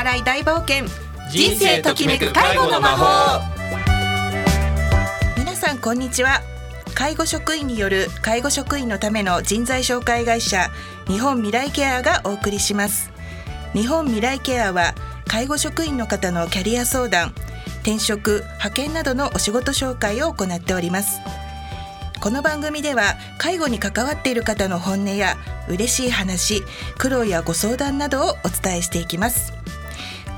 笑い大冒険。人生ときめく介護の魔法。皆さんこんにちは。介護職員による介護職員のための人材紹介会社日本未来ケアがお送りします。日本未来ケアは介護職員の方のキャリア相談転職派遣などのお仕事紹介を行っております。この番組では介護に関わっている方の本音や嬉しい話苦労やご相談などをお伝えしていきます。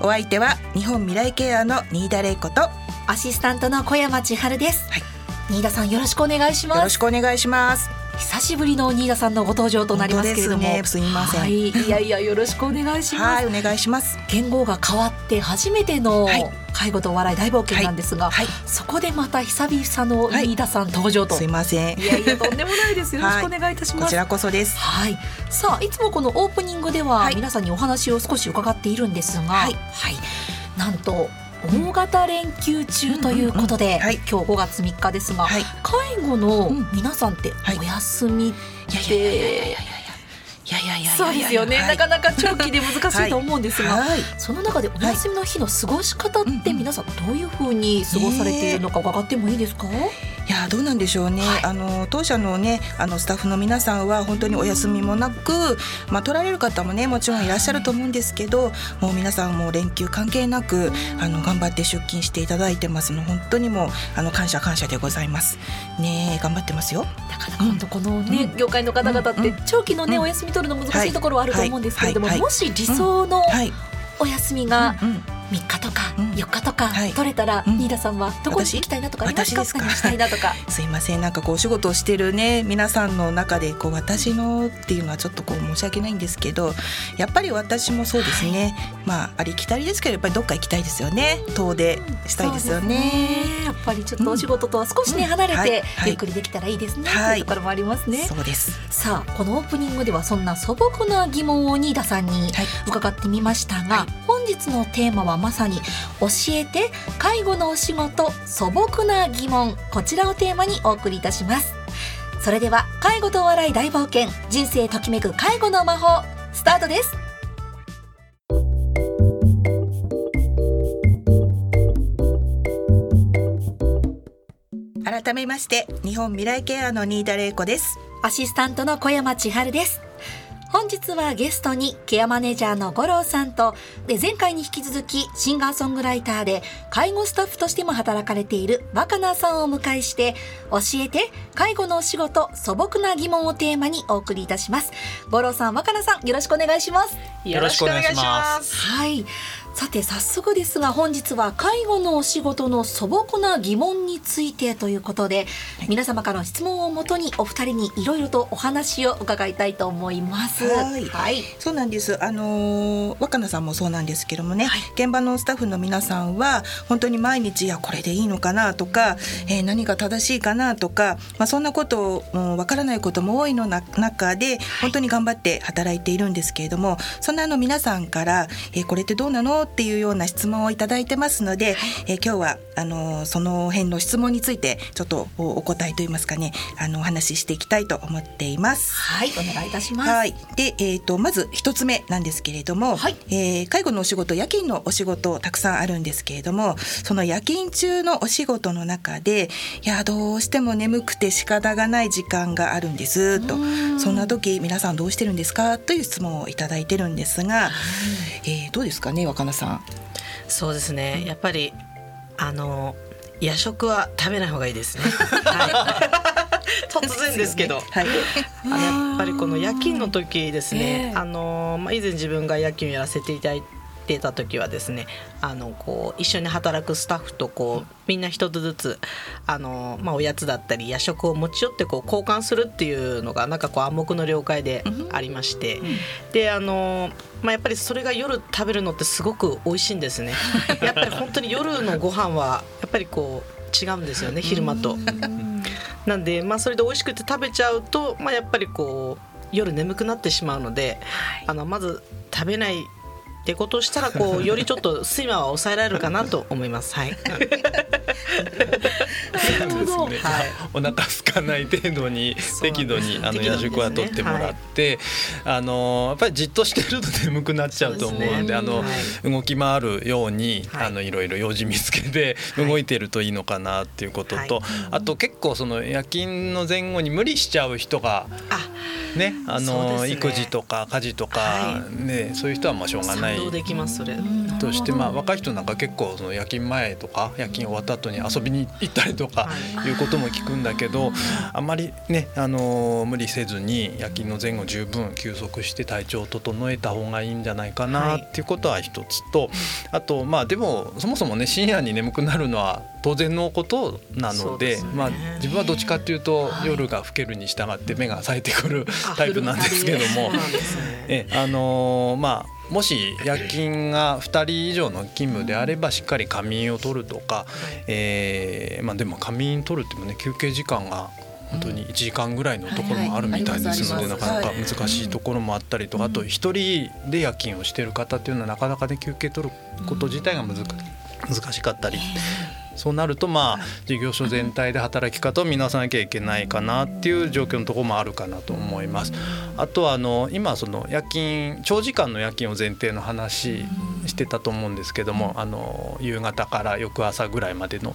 お相手は日本未来ケアの新田玲子とよアシスタントの小山千春です。はい新田さんよろしくお願いします。ろしくお願いします久しぶりの新田さんのご登場となりますけれども、ね。すみません。はい、いやいやよろしくお願いします。はいお願いします。言語が変わって初めてのはい。介護とお笑い大冒険なんですが、はい。そこでまた久々の新田さん登場と。すいません。いやいやとんでもないです。よろしくお願いいたします。こちらこそです。はい、さあいつもこのオープニングでははい。皆さんにお話を少し伺っているんですが、はい。なんと大型連休中ということで、今日5月3日ですが、はい。介護の皆さんってはいお休みっいやいやいやいやいやいてやいやいやいやそうですよね、はい。なかなか長期で難しいと思うんですが、はい。その中でお休みの日の過ごし方っうんうん。て皆さんどういうふうに過ごされているのか伺ってもいいですか、いやどうなんでしょうね、はい。あの当社のねあのスタッフの皆さんは本当にお休みもなく、まあ取られる方もねもちろんいらっしゃると思うんですけどもう皆さんもう連休関係なくあの頑張って出勤していただいてますの本当にもうあの感謝感謝でございます。ねえ頑張ってますよ。なかなか本当このね、うん。業界の方々ってうん。長期のね、うん。お休み取るの難しいところはあると思うんですけれども、もし理想のはいお休みが3日とかうん。4日とかはい。取れたら、うん。新田さんはどこに行きたいなとかありますか？私ですしたいなとか。すいません。なんかこうお仕事をしてるね皆さんの中でこう私のっていうのはちょっとこう申し訳ないんですけどやっぱり私もそうですね、まあありきたりですけどやっぱりどっか行きたいですよね。遠出したいですよね。そうですやっぱりちょっとお仕事とは少しね、うん。離れて、はい。はい。ゆっくりできたらいいですね、はい。というところもありますね。そうです。さあこのオープニングではそんな素朴な疑問を新田さんにはい。伺ってみましたが、はい。本日のテーマはまさに教えて介護のお仕事素朴な疑問。こちらをテーマにお送りいたします。それでは介護とお笑い大冒険。人生ときめく介護の魔法スタートです。改めまして日本未来ケアの新田玲子です。アシスタントの小山千春です本日はゲストにケアマネージャーの五郎さんとで前回に引き続きシンガーソングライターで介護スタッフとしても働かれている若菜さんをお迎えして教えて介護のお仕事素朴な疑問をテーマにお送りいたします。五郎さん若菜さんよろしくお願いします。よろしくお願いします。はいさて早速ですが本日は介護のお仕事の素朴な疑問についてということで、皆様からの質問をもとにお二人にいろいろとお話を伺いたいと思います。はい。はい、そうなんです。あのー若菜さんもそうなんですけどもね、はい。現場のスタッフの皆さんは本当に毎日いやこれでいいのかなとか、えー何が正しいかなとか、まあそんなことをうんわからないことも多いのな中で本当に頑張って働いているんですけれども、そんなあの皆さんから、えーこれってどうなのっていうような質問をいただいてますので、えー今日はあのーその辺の質問についてちょっとおお答えといいますかね、あのお話ししていきたいと思っています。はい、お願いいたします。はい、で、えー、とまず一つ目なんですけれども、はい。えー介護のお仕事夜勤のお仕事たくさんあるんですけれどもその夜勤中のお仕事の中でいやどうしても眠くて仕方がない時間があるんですと。うん。そんな時皆さんどうしてるんですか？という質問をいただいてるんですが、えーどうですかね若菜さん。そうですね。やっぱりあの夜食は食べない方がいいですね、はい、突然ですけど。はい、やっぱりこの夜勤の時ですね、ええ。あのまあ、以前自分が夜勤をやらせていただいてた時はですねあのこう一緒に働くスタッフとこうみんな一つずつあの、まあ、おやつだったり夜食を持ち寄ってこう交換するっていうのがなんかこう暗黙の了解でありまして、であの、まあ、やっぱりそれが夜食べるのってすごく美味しいんですね。やっぱり本当に夜のご飯はやっぱりこう違うんですよね昼間と。なんで、まあ、それで美味しくて食べちゃうと、まあ、やっぱりこう夜眠くなってしまうので、あのまず食べないってことをしたらこう よりちょっと睡魔は抑えられるかなと思います。はい。そうですね。はい、お腹空かない程度に適度にあの夜食はとってもらって、あのやっぱりじっとしてると眠くなっちゃうと思うんで、あの動き回るようにあのいろいろ用事見つけて動いてるといいのかなっていうことと、あと結構その夜勤の前後に無理しちゃう人がねあの育児とか家事とかねそういう人はまあしょうがないとしてまあ若い人なんか結構その夜勤前とか夜勤終わった後に遊びに行ったりとかい。うことも聞くんだけどあんまりねあの無理せずに夜勤の前後十分休息して体調を整えた方がいいんじゃないかなっていうことは一つとあとまあでもそもそもね深夜に眠くなるのは当然のことなのでまあ自分はどっちかっていうと夜が更けるに従って目が冴えてくるタイプなんですけどもえあのまあもし夜勤が2人以上の勤務であればしっかり仮眠を取るとか、えーまあ、でも仮眠取るってもね休憩時間が本当に1時間ぐらいのところもあるみたいですのでなかなか難しいところもあったりとかあと1人で夜勤をしてる方っていうのはなかなかね休憩取ること自体が難しかったりそうなるとまあ事業所全体で働き方を見直さなきゃいけないかなっていう状況のところもあるかなと思います。あとはあの今その夜勤長時間の夜勤を前提の話してたと思うんですけどもあの夕方から翌朝ぐらいまでの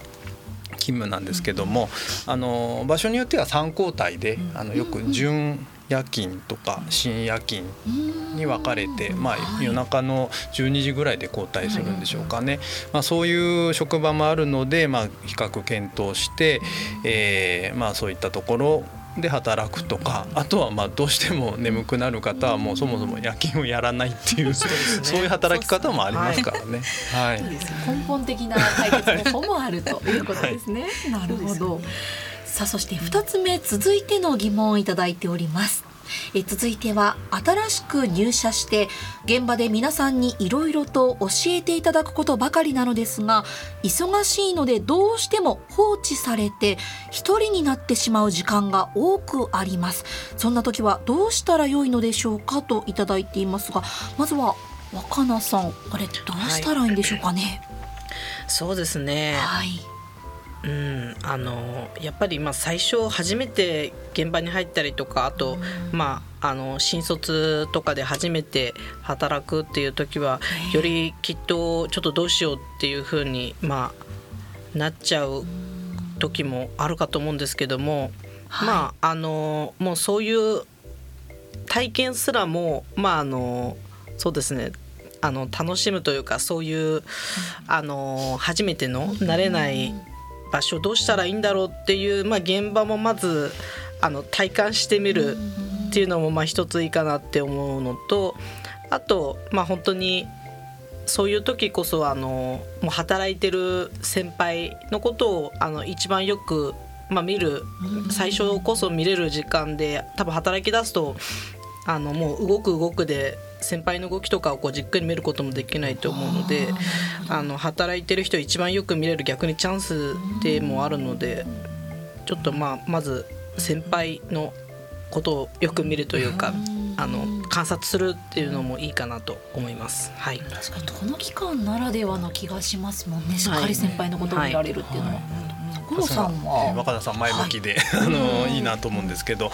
勤務なんですけどもあの場所によっては3交代であのよく準夜勤とか深夜勤に分かれて、まあ、夜中の12時ぐらいで交代するんでしょうかね、まあ、そういう職場もあるので、まあ、比較検討して、えーまあ、そういったところで働くとかあとはまあどうしても眠くなる方はもうそもそも夜勤をやらないっていう そういう働き方もありますからね。はい、根本的な解決方法もあるということですね。なるほど。さあそして2つ目続いての疑問をいただいております。え続いては新しく入社して現場で皆さんにいろいろと教えていただくことばかりなのですが忙しいのでどうしても放置されて一人になってしまう時間が多くあります。そんな時はどうしたらよいのでしょうかといただいていますがまずは若菜さんこれどうしたらいいんでしょうかね、はい、そうですね。はいうん、あのやっぱりまあ最初初めて現場に入ったりとかあと、まあ、あの新卒とかで初めて働くっていう時はよりきっとちょっとどうしようっていうふうに、まあ、なっちゃう時もあるかと思うんですけども、はい、まああのもうそういう体験すらもまああのそうですねあの楽しむというかそういうあの初めての慣れない場所どうしたらいいんだろうっていう、まあ、現場もまずあの体感してみるっていうのもまあ一ついいかなって思うのとあとまあ本当にそういう時こそあのもう働いてる先輩のことをあの一番よく、まあ、見る最初こそ見れる時間で多分働き出すとあのもう動く動くで先輩の動きとかをこうじっくり見ることもできないと思うのであの働いてる人一番よく見れる逆にチャンスでもあるのでちょっとまあまず先輩のことをよく見るというかあの観察するっていうのもいいかなと思います。はい。確かにこの期間ならではの気がしますもんね。しっかり先輩のことを見られるっていうのは。はいはい若田さん前向きで、はい、あのいいなと思うんですけど、はい、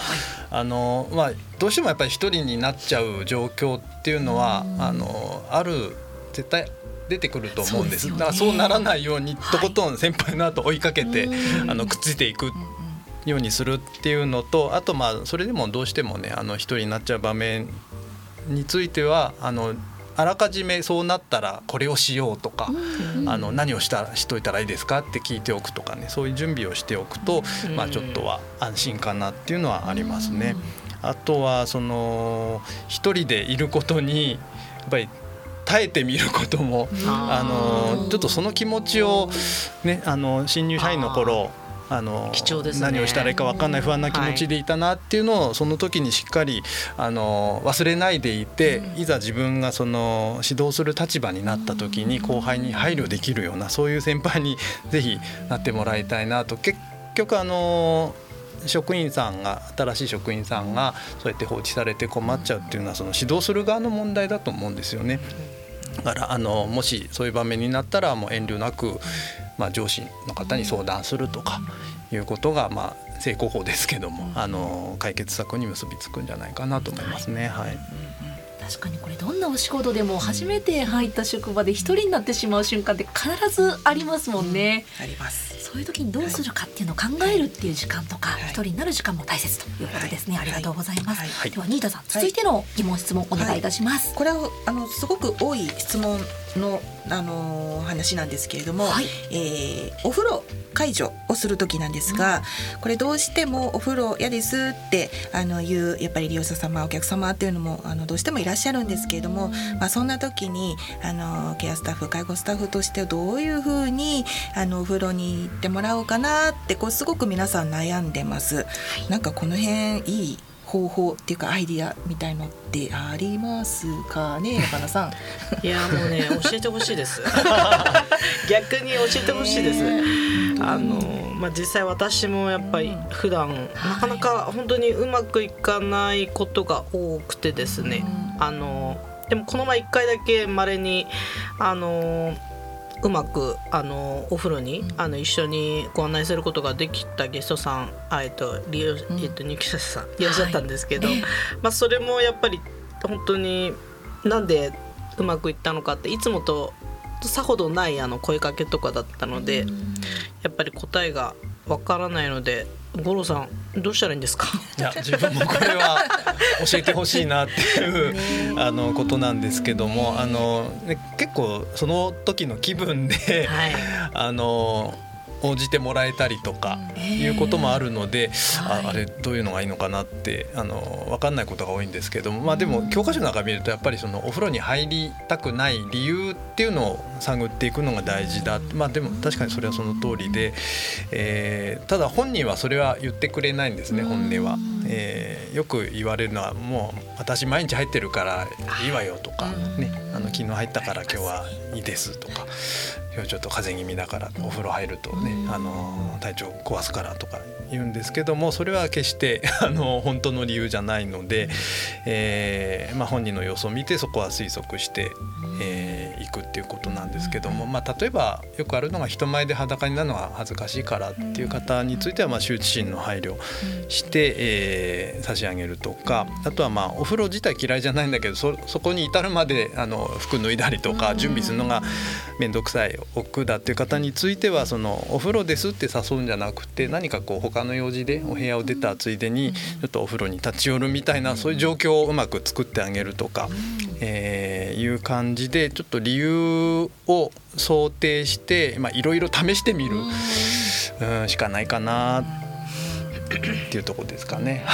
あのまあどうしてもやっぱり一人になっちゃう状況っていうのは、あのある絶対出てくると思うんです、ね、だからそうならないようにとことん先輩の後追いかけて、あのくっついていくようにするっていうのとあとまあそれでもどうしてもねあの一人になっちゃう場面についてはあのあらかじめそうなったらこれをしようとか、あの何をしたしといたらいいですかって聞いておくとかねそういう準備をしておくと、まあ、ちょっとは安心かなっていうのはありますね。あとはその一人でいることにやっぱり耐えてみることもあのちょっとその気持ちをねあの新入社員の頃あの、ね、何をしたらいいか分かんない不安な気持ちでいたなっていうのをその時にしっかりあの忘れないでいていざ自分がその指導する立場になった時に後輩に配慮できるようなそういう先輩に ぜひなってもらいたいなと。結局あの職員さんが新しい職員さんがそうやって放置されて困っちゃうっていうのはその指導する側の問題だと思うんですよね。だからあのもしそういう場面になったらもう遠慮なく、まあ、上司の方に相談するとかいうことが、まあ、成功法ですけども、あの解決策に結びつくんじゃないかなと思いますね。はい、確かにこれどんなお仕事でも初めて入った職場で一人になってしまう瞬間って必ずありますもんね。ありますそういう時にどうするかっていうのを考えるっていう時間とか、一、人になる時間も大切ということですね、ありがとうございます、では新田さん続いての疑問質問お願いいたします、これはあのすごく多い質問のあの話なんですけれども、はい、えー、お風呂解除をする時なんですが、うん、これどうしてもお風呂嫌ですってあのいうやっぱり利用者様お客様っていうのもあのどうしてもいらっしゃるんですけれども、まあ、そんな時にあのケアスタッフ介護スタッフとしてどういうふうにあのお風呂に行ってもらおうかなってこうすごく皆さん悩んでます。はい、なんかこの辺いい方法っていうかアイディアみたいのってありますかね中野さん？いやもうね教えてほしいです。逆に教えてほしいです、あのまあ実際私もやっぱり普段、うん、なかなか本当にうまくいかないことが多くてですね、うん、あのでもこの前一回だけまれにあのうまくあのお風呂に、あの一緒にご案内することができたゲストさんあえっと利用、えっと入居者さんい。らっしゃったんですけど、はい、まあそれもやっぱり本当になんでうまくいったのかっていつもとさほどないあの声かけとかだったので、やっぱり答えがわからないので五郎さんどうしたらいいんですか？いや自分もこれは教えてほしいなっていうあのことなんですけどもあの、ね、結構その時の気分で、はい、あの応じてもらえたりとかいうこともあるので、ああれどういうのがいいのかなってあの分かんないことが多いんですけども、まあ、でも教科書の中見るとやっぱりそのお風呂に入りたくない理由っていうのを探っていくのが大事だ、まあ、でも確かにそれはその通りで、えー、ただ本人はそれは言ってくれないんですね本音は。えー、よく言われるのはもう私毎日入ってるからいいわよとか、ね、あの昨日入ったから今日はいいですとか今日ちょっと風邪気味だからお風呂入るとね、あの体調壊すからとか言うんですけどもそれは決して あの本当の理由じゃないので、えーまあ、本人の様子を見てそこは推測して、えー、いくっていうことなんですけども、まあ、例えばよくあるのが人前で裸になるのが恥ずかしいからっていう方については、まあ、羞恥心の配慮して、えー、差し上げるとかあとはまあお風呂自体嫌いじゃないんだけどそそこに至るまであの服脱いだりとか準備するのが面倒くさい億だっていう方についてはそのお風呂ですって誘うんじゃなくて何かこう他の用事でお部屋を出たついでにちょっとお風呂に立ち寄るみたいなそういう状況をうまく作ってあげるとか、えー、いう感じでちょっと理由を想定していろいろ試してみる、うん、しかないかなっていうとこですかね。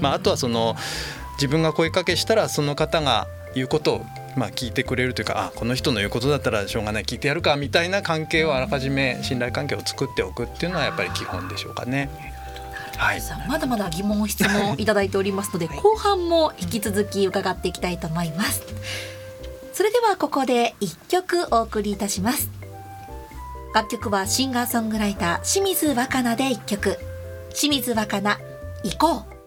まあ、あとはその自分が声かけしたらその方が言うことをまあ、聞いてくれるというかあこの人の言うことだったらしょうがない聞いてやるかみたいな関係をあらかじめ信頼関係を作っておくっていうのはやっぱり基本でしょうかね。はい、まだまだ疑問質問いただいておりますので、はい、後半も引き続き伺っていきたいと思います。それではここで一曲お送りいたします。楽曲はシンガーソングライター清水若菜で一曲清水若菜行こう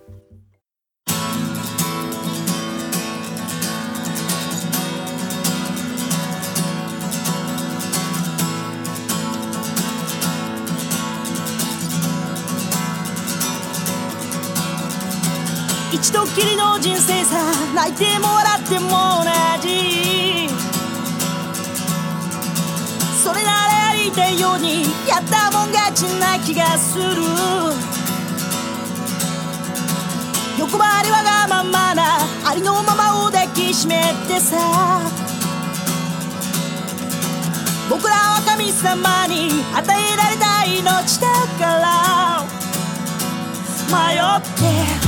一度きりの人生さ泣いても笑っても同じそれならやりたいようにやったもん勝ちな気がする。欲張りわがままなありのままを抱きしめてさ。僕らは神様に与えられた命だから。迷って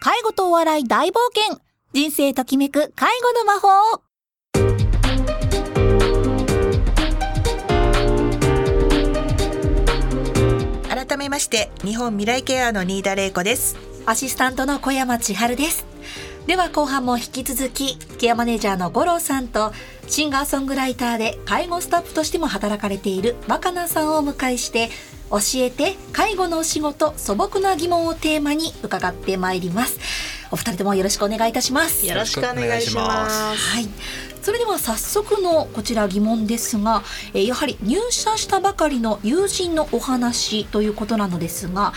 介護とお笑い大冒険。人生ときめく介護の魔法。改めまして日本未来ケアの新田玲子です。アシスタントの小山千春です。では後半も引き続きケアマネージャーの五郎さんとシンガーソングライターで介護スタッフとしても働かれている若菜さんをお迎えして教えて介護のお仕事素朴な疑問をテーマに伺ってまいります。お二人ともよろしくお願いいたします。よろしくお願いします。はい。それでは早速のこちら疑問ですが、えーやはり入社したばかりの友人のお話ということなのですが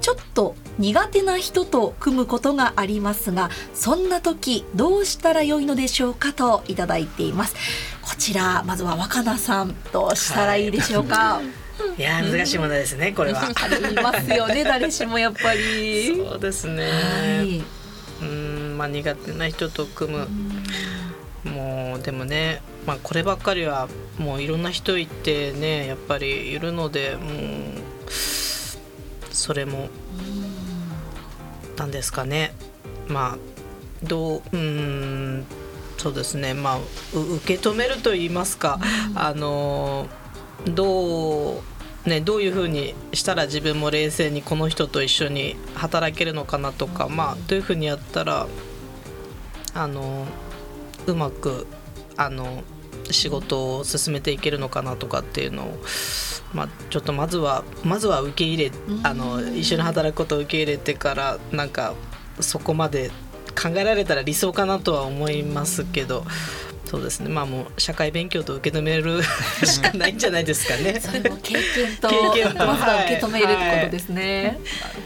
ちょっと苦手な人と組むことがありますがそんな時どうしたらよいのでしょうかといただいています。こちらまずは若菜さんどうしたらいいでしょうか、い。やー難しい問題ですねこれは。ありますよね誰しもやっぱり。そうですね、はい、うーんまあ苦手な人と組む。もうでもね、まあ、こればっかりはもういろんな人いてねやっぱりいるのでもうそれもなんですかね。まあどううーんそうですね。まあう受け止めると言いますか、あのどうね、どういうふうにしたら自分も冷静にこの人と一緒に働けるのかなとか、まあ、どういうふうにやったらあのうまくあの仕事を進めていけるのかなとかっていうのを、まあ、ちょっとまずはまずは受け入れあの一緒に働くことを受け入れてからなんかそこまで考えられたら理想かなとは思いますけど。そうですね。まあもう社会勉強と受け止めるしかないんじゃないですかね。それも経験と経験と。まずは受け止めるってことですね、なる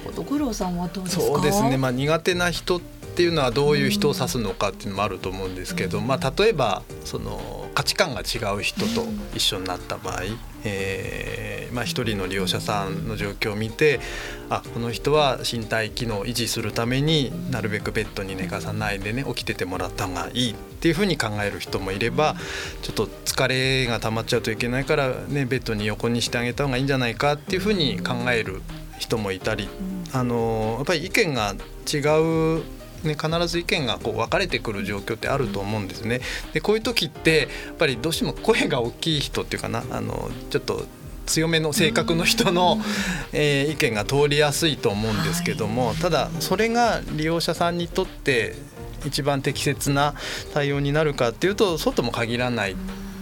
ほど。五郎さんはどうですか？そうですね、まあ、苦手な人っていうのはどういう人を指すのかっていうのもあると思うんですけど、まあ、例えばその価値観が違う人と一緒になった場合、えーまあ、一人の利用者さんの状況を見てあこの人は身体機能を維持するためになるべくベッドに寝かさないでね起きててもらった方がいいっていうふうに考える人もいればちょっと疲れが溜まっちゃうといけないから、ね、ベッドに横にしてあげた方がいいんじゃないかっていうふうに考える人もいたり、あのやっぱり意見が違うね、必ず意見がこう分かれてくる状況ってあると思うんですね。でこういう時ってやっぱりどうしても声が大きい人っていうかなあのちょっと強めの性格の人の、えー意見が通りやすいと思うんですけども、ただそれが利用者さんにとって一番適切な対応になるかっていうとそうとも限らない。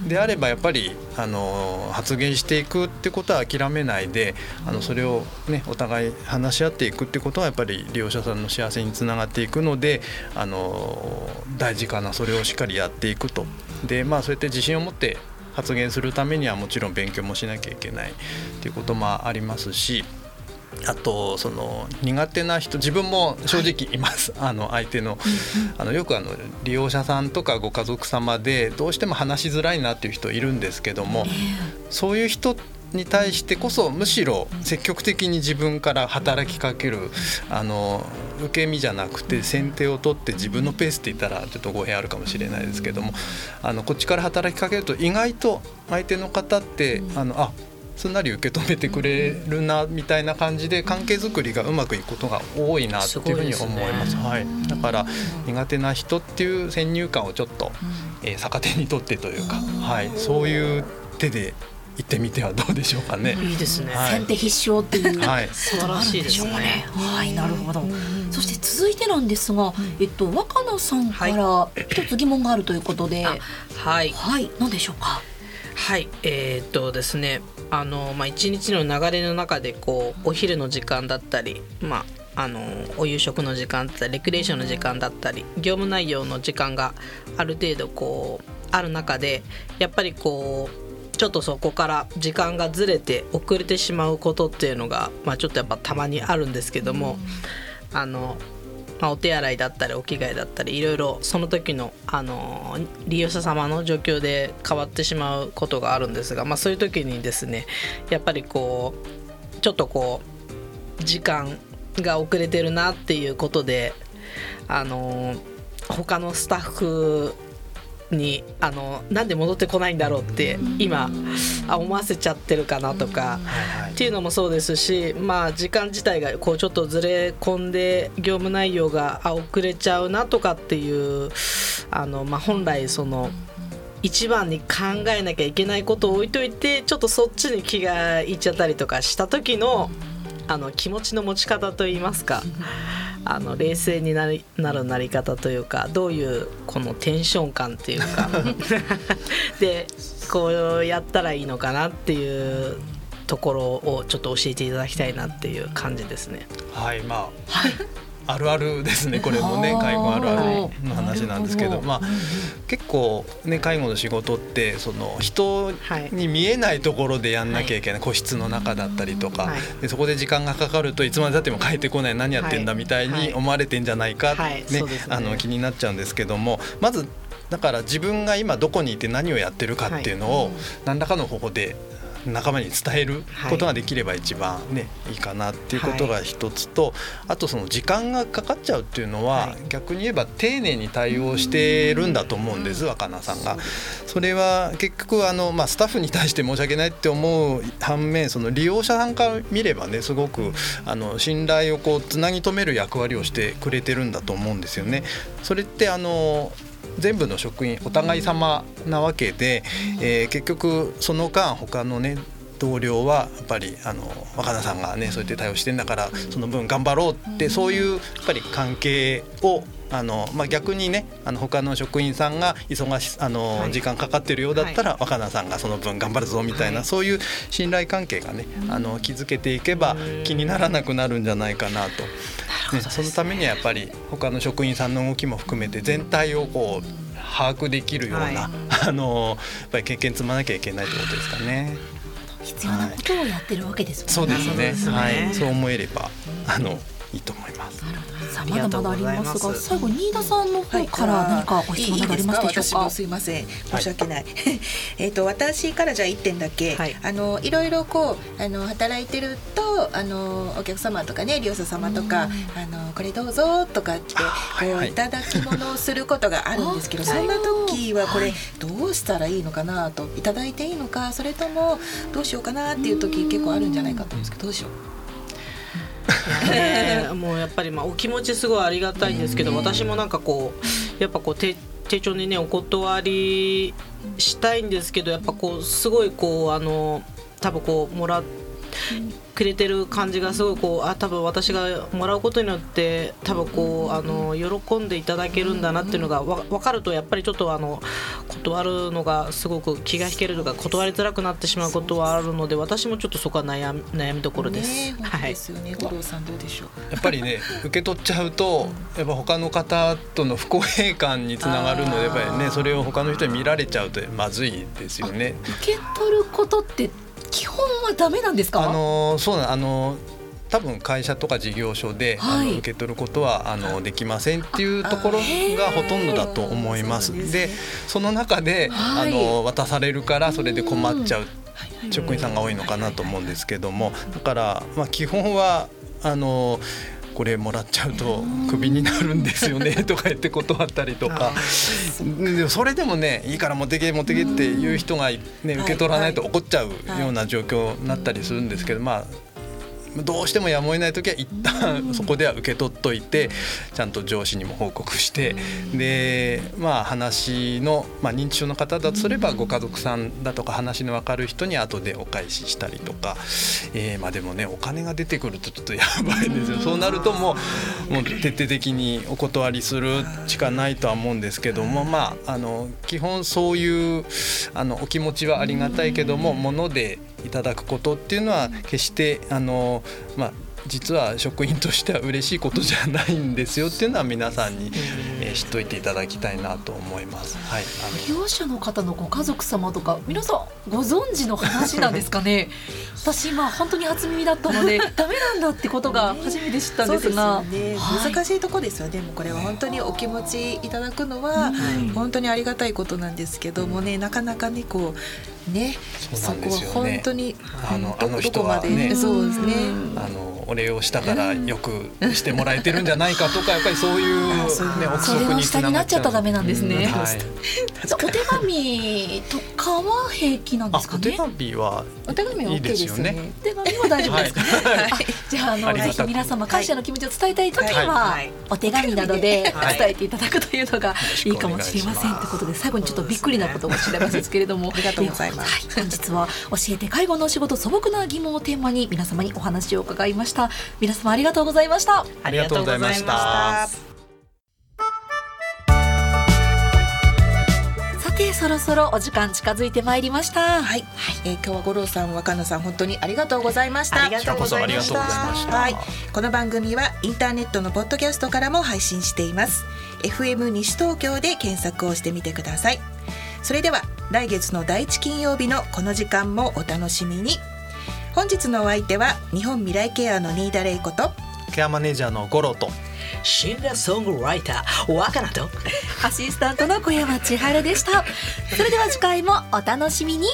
であればやっぱりあの発言していくってことは諦めないであのそれを、ね、お互い話し合っていくってことはやっぱり利用者さんの幸せにつながっていくのであの大事かなそれをしっかりやっていくと。でまあそうやって自信を持って発言するためにはもちろん勉強もしなきゃいけないっていうこともありますし。あとその苦手な人自分も正直います、あの相手の。あのよくあの利用者さんとかご家族様でどうしても話しづらいなっていう人いるんですけども、そういう人に対してこそむしろ積極的に自分から働きかけるあの受け身じゃなくて先手を取って自分のペースって言ったらちょっと語弊あるかもしれないですけどもあのこっちから働きかけると意外と相手の方ってあのあすんなり受け止めてくれるなみたいな感じで関係づくりがうまくいくことが多いなっていうふうに思います。すごはい、だから苦手な人っていう先入観をちょっと、えー逆手にとってというか、はい、そういう手で行ってみてはどうでしょうかね。いいですね。はい。先手必勝っていう、はい。素晴らしいですね。はい、なるほど。そして続いてなんですが、えっと若菜さんから一つ疑問があるということで、あはい。はい、何でしょうか？はいえーっとですねあのまあ一日の流れの中でこうお昼の時間だったりまああのお夕食の時間だったりレクリエーションの時間だったり業務内容の時間がある程度こうある中でやっぱりこうちょっとそこから時間がずれて遅れてしまうことっていうのが、まあ、ちょっとやっぱたまにあるんですけども、あのまあ、お手洗いだったりお着替えだったりいろいろその時のあの利用者様の状況で変わってしまうことがあるんですが、まあ、そういう時にですねやっぱりこうちょっとこう時間が遅れてるなっていうことであの他のスタッフにあのなんで戻ってこないんだろうって今あ思わせちゃってるかなとか、っていうのもそうですし、まあ、時間自体がこうちょっとずれ込んで業務内容があ遅れちゃうなとかっていうあの、まあ、本来その。一番に考えなきゃいけないことを置いといてちょっとそっちに気がいっちゃったりとかした時のあの気持ちの持ち方といいますかあの冷静になりなるなり方というかどういうこのテンション感っていうか。でこうやったらいいのかなっていうところをちょっと教えていただきたいなっていう感じですね。はいまあ、あるあるですねこれもね介護あるあるの話なんですけど、まあ、結構ね介護の仕事ってその人に見えないところでやんなきゃいけない、個室の中だったりとか、でそこで時間がかかるといつまでたっても帰ってこない何やってんだみたいに思われてんじゃないか、ねあの気になっちゃうんですけどもまずだから自分が今どこにいて何をやってるかっていうのを何らかの方法で仲間に伝えることができれば一番ね、はい、いいかなっていうことが一つと、はい、あとその時間がかかっちゃうっていうのは、はい、逆に言えば丁寧に対応してるんだと思うんです若菜さんが。それは結局あの、まあ、スタッフに対して申し訳ないって思う反面その利用者さんから見ればねすごくあの信頼をこうつなぎ止める役割をしてくれてるんだと思うんですよね。それってあの全部の職員お互い様なわけで、えー、結局その間他のね同僚はやっぱりあの若菜さんがねそうやって対応してんだからその分頑張ろうってそういうやっぱり関係をあのまあ、逆にねあの他の職員さんが忙しあの、はい、時間かかってるようだったら、はい、若菜さんがその分頑張るぞみたいな、はい、そういう信頼関係がねあの築けていけば気にならなくなるんじゃないかなと。ね、そのためにはやっぱり他の職員さんの動きも含めて全体をこう把握できるような、はい、あのやっぱり経験積まなきゃいけないってことですかね。必要なことをやってるわけですもんね。そうですね。はい、そう思えればあのいいと思います。さあまだまだありますが、最後新田さんの方から何かご質問がありますでしょうか？すいません、申し訳ない。えっと私からじゃ一点だけ、あのいろいろこうあの働いてるとあのお客様とかね利用者様とかあのこれどうぞとかってこういただき物をすることがあるんですけど、そんな時はこれどうしたらいいのかなといただいていいのかそれともどうしようかなっていう時結構あるんじゃないかと思うんですけどどうしよう？ね、もうやっぱりまあお気持ちすごいありがたいんですけど、私もなんかこうやっぱこう手手帳にねお断りしたいんですけどやっぱこうすごいこうあの多分こうもらってくれてる感じがすごいこうあ多分私がもらうことによって多分こうあの喜んでいただけるんだなっていうのが分かるとやっぱりちょっとあの断るのがすごく気が引けるとか断りづらくなってしまうことはあるので私もちょっとそこは悩み悩みどころです。ね、はい、ですよね。五郎さんどうでしょう？やっぱりね 受け取っちゃうとやっぱ他の方との不公平感につながるのでやっぱりねそれを他の人に見られちゃうとまずいですよね。受け取ることって基本はダメなんですか？あのそうなあの多分会社とか事業所で、はい、あの受け取ることはあのできませんっていうところがほとんどだと思います。でその中で、はい、あの渡されるからそれで困っちゃう職員さんが多いのかなと思うんですけども。だから、まあ、基本はあのこれもらっちゃうとクビになるんですよねとか言って断ったりとか。でもそれでもねいいから持ってけ持ってけっていう人が、ね、受け取らないと怒っちゃうような状況になったりするんですけどまあどうしてもやむを得ない時は一旦そこでは受け取っといてちゃんと上司にも報告してでまあ話の、まあ、認知症の方だとすればご家族さんだとか話の分かる人に後でお返ししたりとか、えー、まあでもねお金が出てくるとちょっとやばいんですよ。そうなるともうもう徹底的にお断りするしかないとは思うんですけどもまああの基本そういうあのお気持ちはありがたいけどもものでいただくことっていうのは決してあの、まあ、実は職員としては嬉しいことじゃないんですよっていうのは皆さんに、えー、知っといていただきたいなと思います。はい、利用者の方のご家族様とか皆さんご存知の話なんですかね？私今本当に初耳だったので ダメなんだってことが初めて知ったんですが、ね。はい、難しいとこですよでもこれは本当にお気持ちいただくのは本当にありがたいことなんですけどもねなかなかねこうねそこは本当にあのあの人はねそうですね。あのお礼をしたからよくしてもらえてるんじゃないかとかやっぱりそういう、ね、奥袖の下になっちゃったらダメなんですね。はい。お手紙とかは平気なんですかね。紙はお手紙はいい OK ですよね。ですよねお手紙は大丈夫ですかね。はい。あじゃああのぜひ皆様感謝の気持ちを伝えたい。時はい。ははい。お手紙などではい。伝えてい。ただくとい。うのがい。い。かもしれませんとい。うことで最後にちょっとびっくりなことかもしれませんけれどもありがとうござい。ますはい。本日は教えて介護のお仕事素朴な疑問をテーマに皆様にお話を伺い。ました皆様ありがとうございました。ありがとうございました。した。さてそろそろお時間近づいてまいりました。はい、えー今日は五郎さん若菜さん本当にありがとうございました。ありがとうございました。こちらこそありがとうございました。はい、この番組はインターネットのポッドキャストからも配信しています。FM 西東京で検索をしてみてください。それでは来月の第一金曜日のこの時間もお楽しみに本日のお相手は日本未来ケアの新田玲子とケアマネージャーのゴロとシンガーソングライター若菜とアシスタントの小山千春でした。それでは次回もお楽しみに